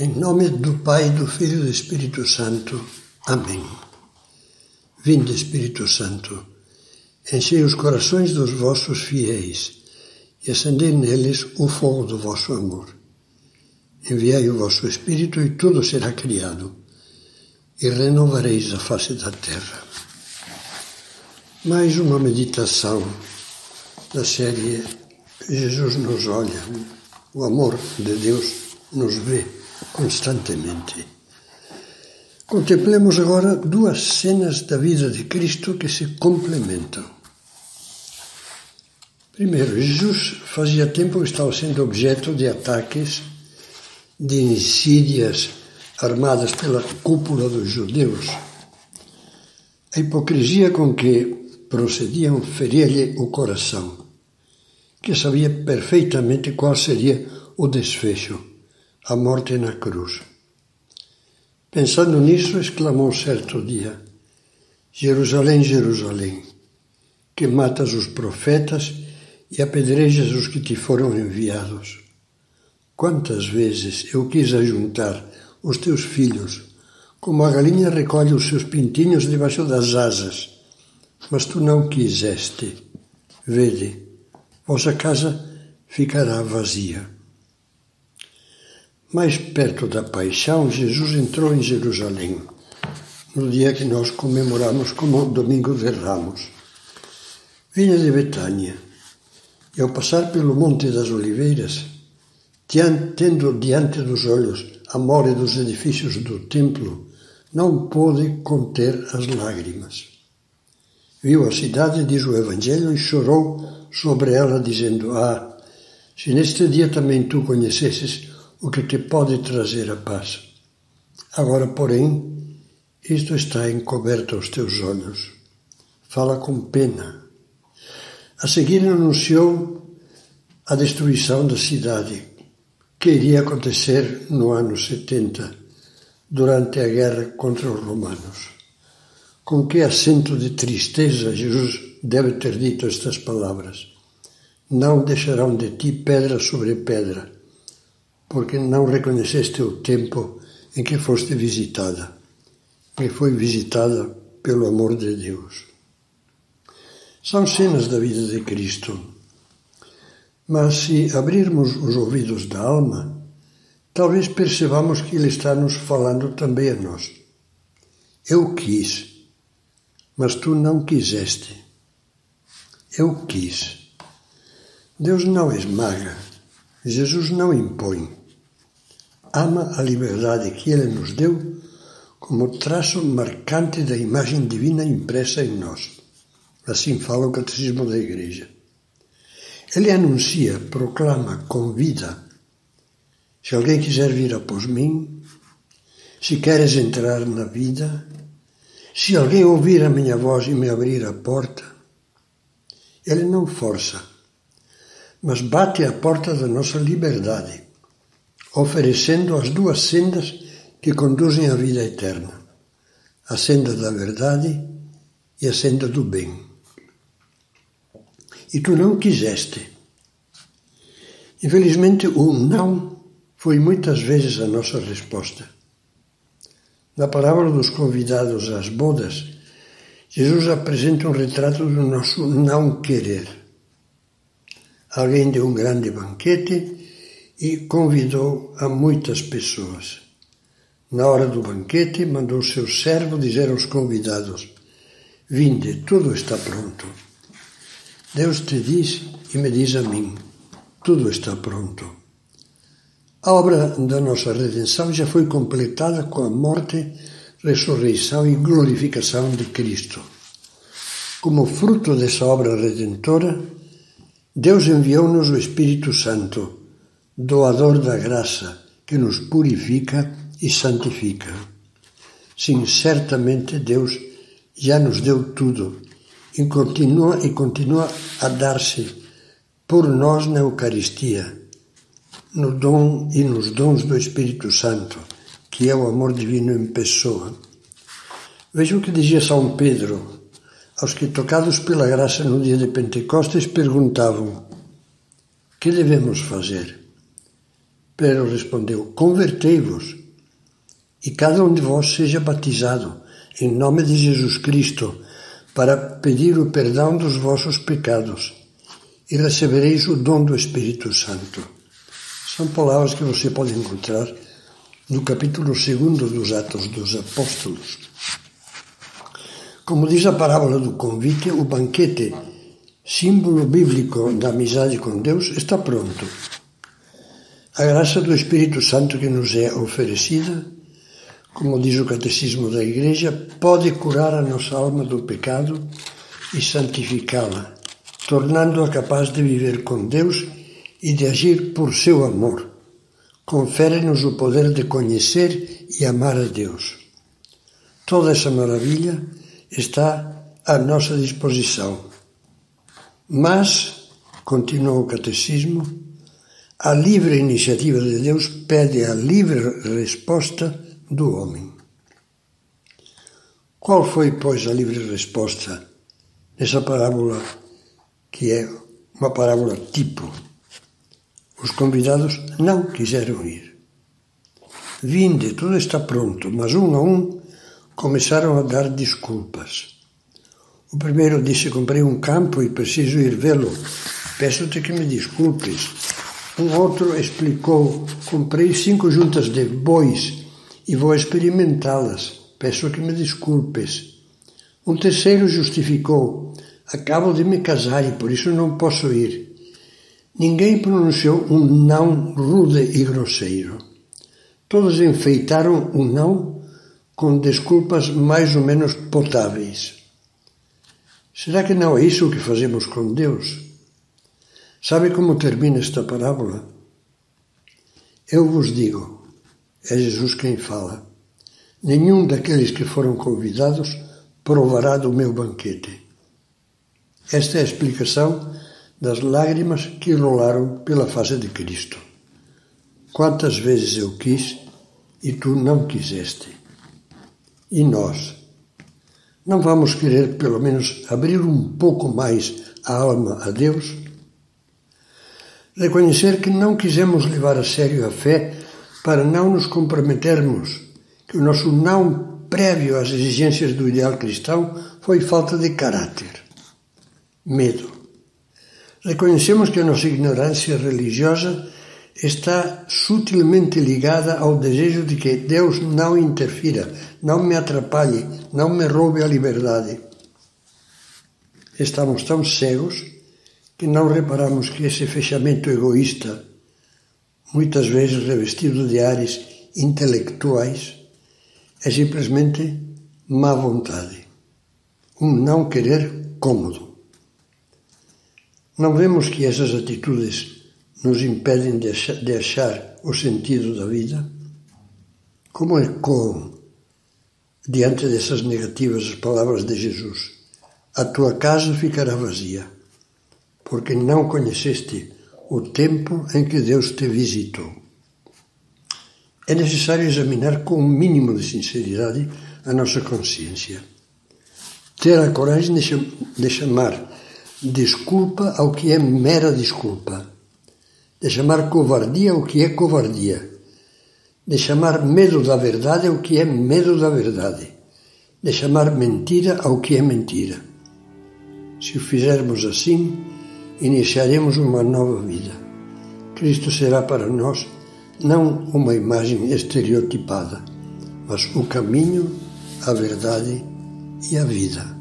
Em nome do Pai, do Filho e do Espírito Santo. Amém. Vinde, Espírito Santo, enchei os corações dos vossos fiéis e acendei neles o fogo do vosso amor. Enviai o vosso Espírito e tudo será criado, e renovareis a face da terra. Mais uma meditação da série Jesus nos olha, o amor de Deus nos vê constantemente. Contemplemos agora duas cenas da vida de Cristo que se complementam. Primeiro, Jesus fazia tempo que estava sendo objeto de ataques, de insídias armadas pela cúpula dos judeus. A hipocrisia com que procediam feria-lhe o coração, que sabia perfeitamente qual seria o desfecho a morte na cruz. Pensando nisso, exclamou certo dia: Jerusalém, Jerusalém, que matas os profetas e apedrejas os que te foram enviados. Quantas vezes eu quis ajuntar os teus filhos, como a galinha recolhe os seus pintinhos debaixo das asas, mas tu não quiseste. Vede, vossa casa ficará vazia. Mais perto da paixão, Jesus entrou em Jerusalém, no dia que nós comemoramos como Domingo de Ramos. Vinha de Betânia, e ao passar pelo Monte das Oliveiras, tendo diante dos olhos a mole dos edifícios do templo, não pôde conter as lágrimas. Viu a cidade, diz o Evangelho, e chorou sobre ela, dizendo: Ah, se neste dia também tu conhecesses o que te pode trazer a paz. Agora, porém, isto está encoberto aos teus olhos. Fala com pena. A seguir anunciou a destruição da cidade, que iria acontecer no ano 70, durante a guerra contra os romanos. Com que acento de tristeza Jesus deve ter dito estas palavras: Não deixarão de ti pedra sobre pedra porque não reconheceste o tempo em que foste visitada, e foi visitada pelo amor de Deus. São cenas da vida de Cristo, mas se abrirmos os ouvidos da alma, talvez percebamos que Ele está nos falando também a nós. Eu quis, mas tu não quiseste. Eu quis. Deus não esmaga, Jesus não impõe ama a liberdade que Ele nos deu como traço marcante da imagem divina impressa em nós. Assim fala o Catecismo da Igreja. Ele anuncia, proclama, convida. Se alguém quiser vir após mim, se queres entrar na vida, se alguém ouvir a minha voz e me abrir a porta, ele não força, mas bate a porta da nossa liberdade oferecendo as duas sendas que conduzem à vida eterna: a senda da verdade e a senda do bem. E tu não quiseste. Infelizmente, o não foi muitas vezes a nossa resposta. Na parábola dos convidados às bodas, Jesus apresenta um retrato do nosso não querer. Alguém deu um grande banquete e convidou a muitas pessoas. Na hora do banquete, mandou seu servo dizer aos convidados: Vinde, tudo está pronto. Deus te diz e me diz a mim: tudo está pronto. A obra da nossa redenção já foi completada com a morte, ressurreição e glorificação de Cristo. Como fruto dessa obra redentora, Deus enviou-nos o Espírito Santo doador da graça que nos purifica e santifica. Sim, certamente Deus já nos deu tudo e continua e continua a dar-se por nós na Eucaristia, no dom e nos dons do Espírito Santo, que é o amor divino em pessoa. Veja o que dizia São Pedro aos que, tocados pela graça no dia de Pentecostes, perguntavam: Que devemos fazer? Pedro respondeu: Convertei-vos e cada um de vós seja batizado em nome de Jesus Cristo para pedir o perdão dos vossos pecados e recebereis o dom do Espírito Santo. São palavras que você pode encontrar no capítulo 2 dos Atos dos Apóstolos. Como diz a parábola do convite, o banquete, símbolo bíblico da amizade com Deus, está pronto. A graça do Espírito Santo que nos é oferecida, como diz o Catecismo da Igreja, pode curar a nossa alma do pecado e santificá-la, tornando-a capaz de viver com Deus e de agir por seu amor confere-nos o poder de conhecer e amar a Deus. Toda essa maravilha está à nossa disposição. Mas, continua o Catecismo, a livre iniciativa de Deus pede a livre resposta do homem. Qual foi, pois, a livre resposta nessa parábola que é uma parábola tipo? Os convidados não quiseram ir. Vinde, tudo está pronto, mas um a um começaram a dar desculpas. O primeiro disse: Comprei um campo e preciso ir vê-lo. Peço-te que me desculpes. Um outro explicou: Comprei cinco juntas de bois e vou experimentá-las. Peço que me desculpes. Um terceiro justificou: Acabo de me casar e por isso não posso ir. Ninguém pronunciou um não rude e grosseiro. Todos enfeitaram o não com desculpas mais ou menos potáveis. Será que não é isso que fazemos com Deus? Sabe como termina esta parábola? Eu vos digo, é Jesus quem fala, nenhum daqueles que foram convidados provará do meu banquete. Esta é a explicação das lágrimas que rolaram pela face de Cristo. Quantas vezes eu quis e tu não quiseste? E nós? Não vamos querer, pelo menos, abrir um pouco mais a alma a Deus? Reconhecer que não quisemos levar a sério a fé para não nos comprometermos, que o nosso não prévio às exigências do ideal cristão foi falta de caráter, medo. Reconhecemos que a nossa ignorância religiosa está sutilmente ligada ao desejo de que Deus não interfira, não me atrapalhe, não me roube a liberdade. Estamos tão cegos que não reparamos que esse fechamento egoísta, muitas vezes revestido de ares intelectuais, é simplesmente má vontade, um não querer cômodo. Não vemos que essas atitudes nos impedem de achar, o sentido da vida? Como ecoam diante dessas negativas as palavras de Jesus? A tua casa ficará vazia, porque não conheceste o tempo em que Deus te visitou. É necessário examinar com um mínimo de sinceridade a nossa consciência. Ter a coragem de chamar desculpa ao que é mera desculpa, de chamar covardia ao que é covardia, de chamar medo da verdade ao que é medo da verdade, de chamar mentira ao que é mentira. Se o fizermos assim, iniciaremos uma nova vida. Cristo será para nós não uma imagem estereotipada, mas o caminho, a verdade e a vida.